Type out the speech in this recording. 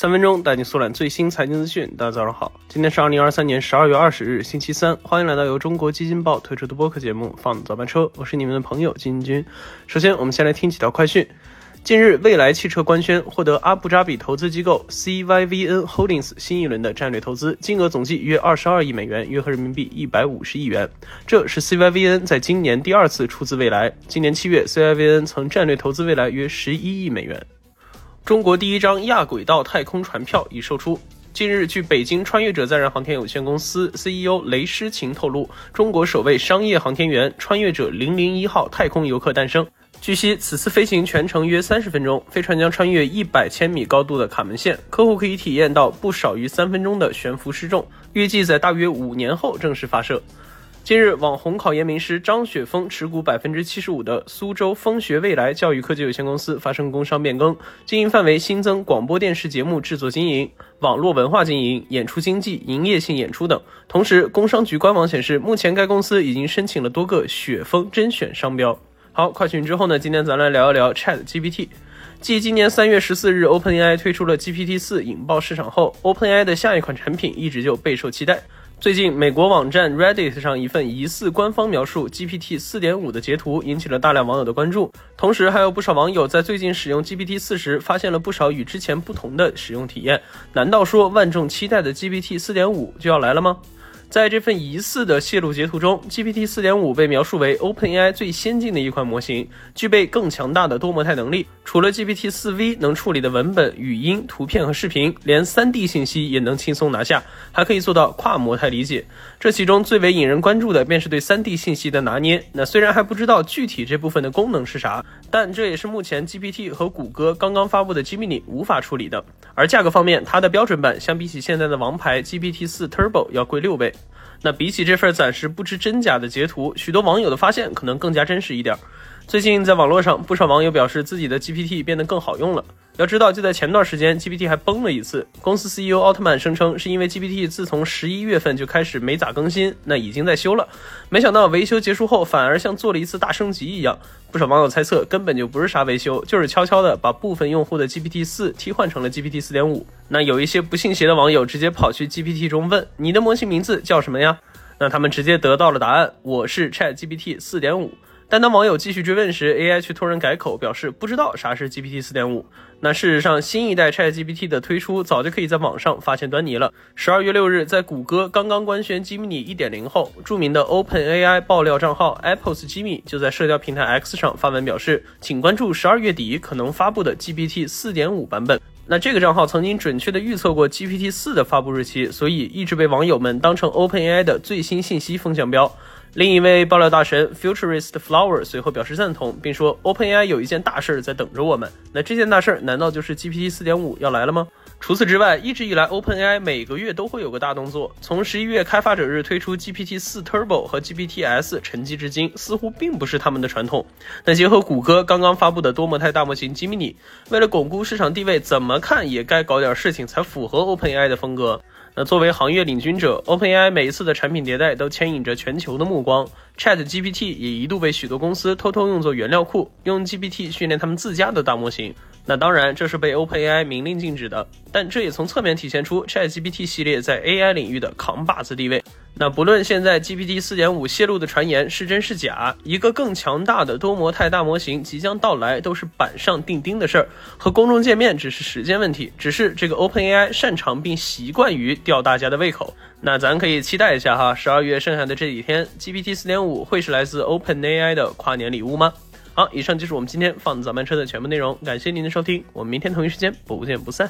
三分钟带你速览最新财经资讯。大家早上好，今天是二零二三年十二月二十日，星期三。欢迎来到由中国基金报推出的播客节目《放早班车》，我是你们的朋友金军。首先，我们先来听几条快讯。近日，蔚来汽车官宣获得阿布扎比投资机构 CYVN Holdings 新一轮的战略投资，金额总计约二十二亿美元，约合人民币一百五十亿元。这是 CYVN 在今年第二次出资蔚来。今年七月，CYVN 曾战略投资蔚来约十一亿美元。中国第一张亚轨道太空船票已售出。近日，据北京穿越者载人航天有限公司 CEO 雷诗晴透露，中国首位商业航天员穿越者零零一号太空游客诞生。据悉，此次飞行全程约三十分钟，飞船将穿越一百千米高度的卡门线，客户可以体验到不少于三分钟的悬浮失重。预计在大约五年后正式发射。近日，网红考研名师张雪峰持股百分之七十五的苏州风学未来教育科技有限公司发生工商变更，经营范围新增广播电视节目制作经营、网络文化经营、演出经济、营业性演出等。同时，工商局官网显示，目前该公司已经申请了多个雪峰甄选商标。好，快讯之后呢？今天咱来聊一聊 Chat GPT。继今年三月十四日 OpenAI 推出了 GPT 四引爆市场后，OpenAI 的下一款产品一直就备受期待。最近，美国网站 Reddit 上一份疑似官方描述 GPT 4.5的截图引起了大量网友的关注，同时还有不少网友在最近使用 GPT 4时发现了不少与之前不同的使用体验。难道说万众期待的 GPT 4.5就要来了吗？在这份疑似的泄露截图中，GPT 4.5被描述为 OpenAI 最先进的一款模型，具备更强大的多模态能力。除了 GPT 4V 能处理的文本、语音、图片和视频，连 3D 信息也能轻松拿下，还可以做到跨模态理解。这其中最为引人关注的便是对 3D 信息的拿捏。那虽然还不知道具体这部分的功能是啥，但这也是目前 GPT 和谷歌刚刚发布的 Gemini 无法处理的。而价格方面，它的标准版相比起现在的王牌 GPT 4 Turbo 要贵六倍。那比起这份暂时不知真假的截图，许多网友的发现可能更加真实一点。最近在网络上，不少网友表示自己的 GPT 变得更好用了。要知道，就在前段时间，GPT 还崩了一次。公司 CEO 奥特曼声称，是因为 GPT 自从十一月份就开始没咋更新，那已经在修了。没想到维修结束后，反而像做了一次大升级一样。不少网友猜测，根本就不是啥维修，就是悄悄的把部分用户的 GPT 四替换成了 GPT 四点五。那有一些不信邪的网友直接跑去 GPT 中问：“你的模型名字叫什么呀？”那他们直接得到了答案：“我是 ChatGPT 四点五。”但当网友继续追问时，AI 却突然改口，表示不知道啥是 GPT 4.5。那事实上，新一代 ChatGPT 的推出早就可以在网上发现端倪了。十二月六日，在谷歌刚刚官宣 Gemini 1.0后，著名的 OpenAI 爆料账号 Apple's Jimmy 就在社交平台 X 上发文表示，请关注十二月底可能发布的 GPT 4.5版本。那这个账号曾经准确的预测过 GPT 4的发布日期，所以一直被网友们当成 OpenAI 的最新信息风向标。另一位爆料大神 Futurist Flower 随后表示赞同，并说 OpenAI 有一件大事在等着我们。那这件大事难道就是 GPT 4.5要来了吗？除此之外，一直以来 OpenAI 每个月都会有个大动作。从十一月开发者日推出 GPT 4 Turbo 和 GPTs 沉寂至今，似乎并不是他们的传统。但结合谷歌刚刚发布的多模态大模型 Gemini，为了巩固市场地位，怎么看也该搞点事情才符合 OpenAI 的风格。那作为行业领军者，OpenAI 每一次的产品迭代都牵引着全球的目光。ChatGPT 也一度被许多公司偷偷用作原料库，用 GPT 训练他们自家的大模型。那当然，这是被 OpenAI 明令禁止的。但这也从侧面体现出 ChatGPT 系列在 AI 领域的扛把子地位。那不论现在 GPT 4.5泄露的传言是真是假，一个更强大的多模态大模型即将到来，都是板上钉钉的事儿，和公众见面只是时间问题。只是这个 OpenAI 擅长并习惯于吊大家的胃口。那咱可以期待一下哈，十二月剩下的这几天，GPT 4.5会是来自 OpenAI 的跨年礼物吗？好，以上就是我们今天放早班车的全部内容，感谢您的收听，我们明天同一时间不见不散。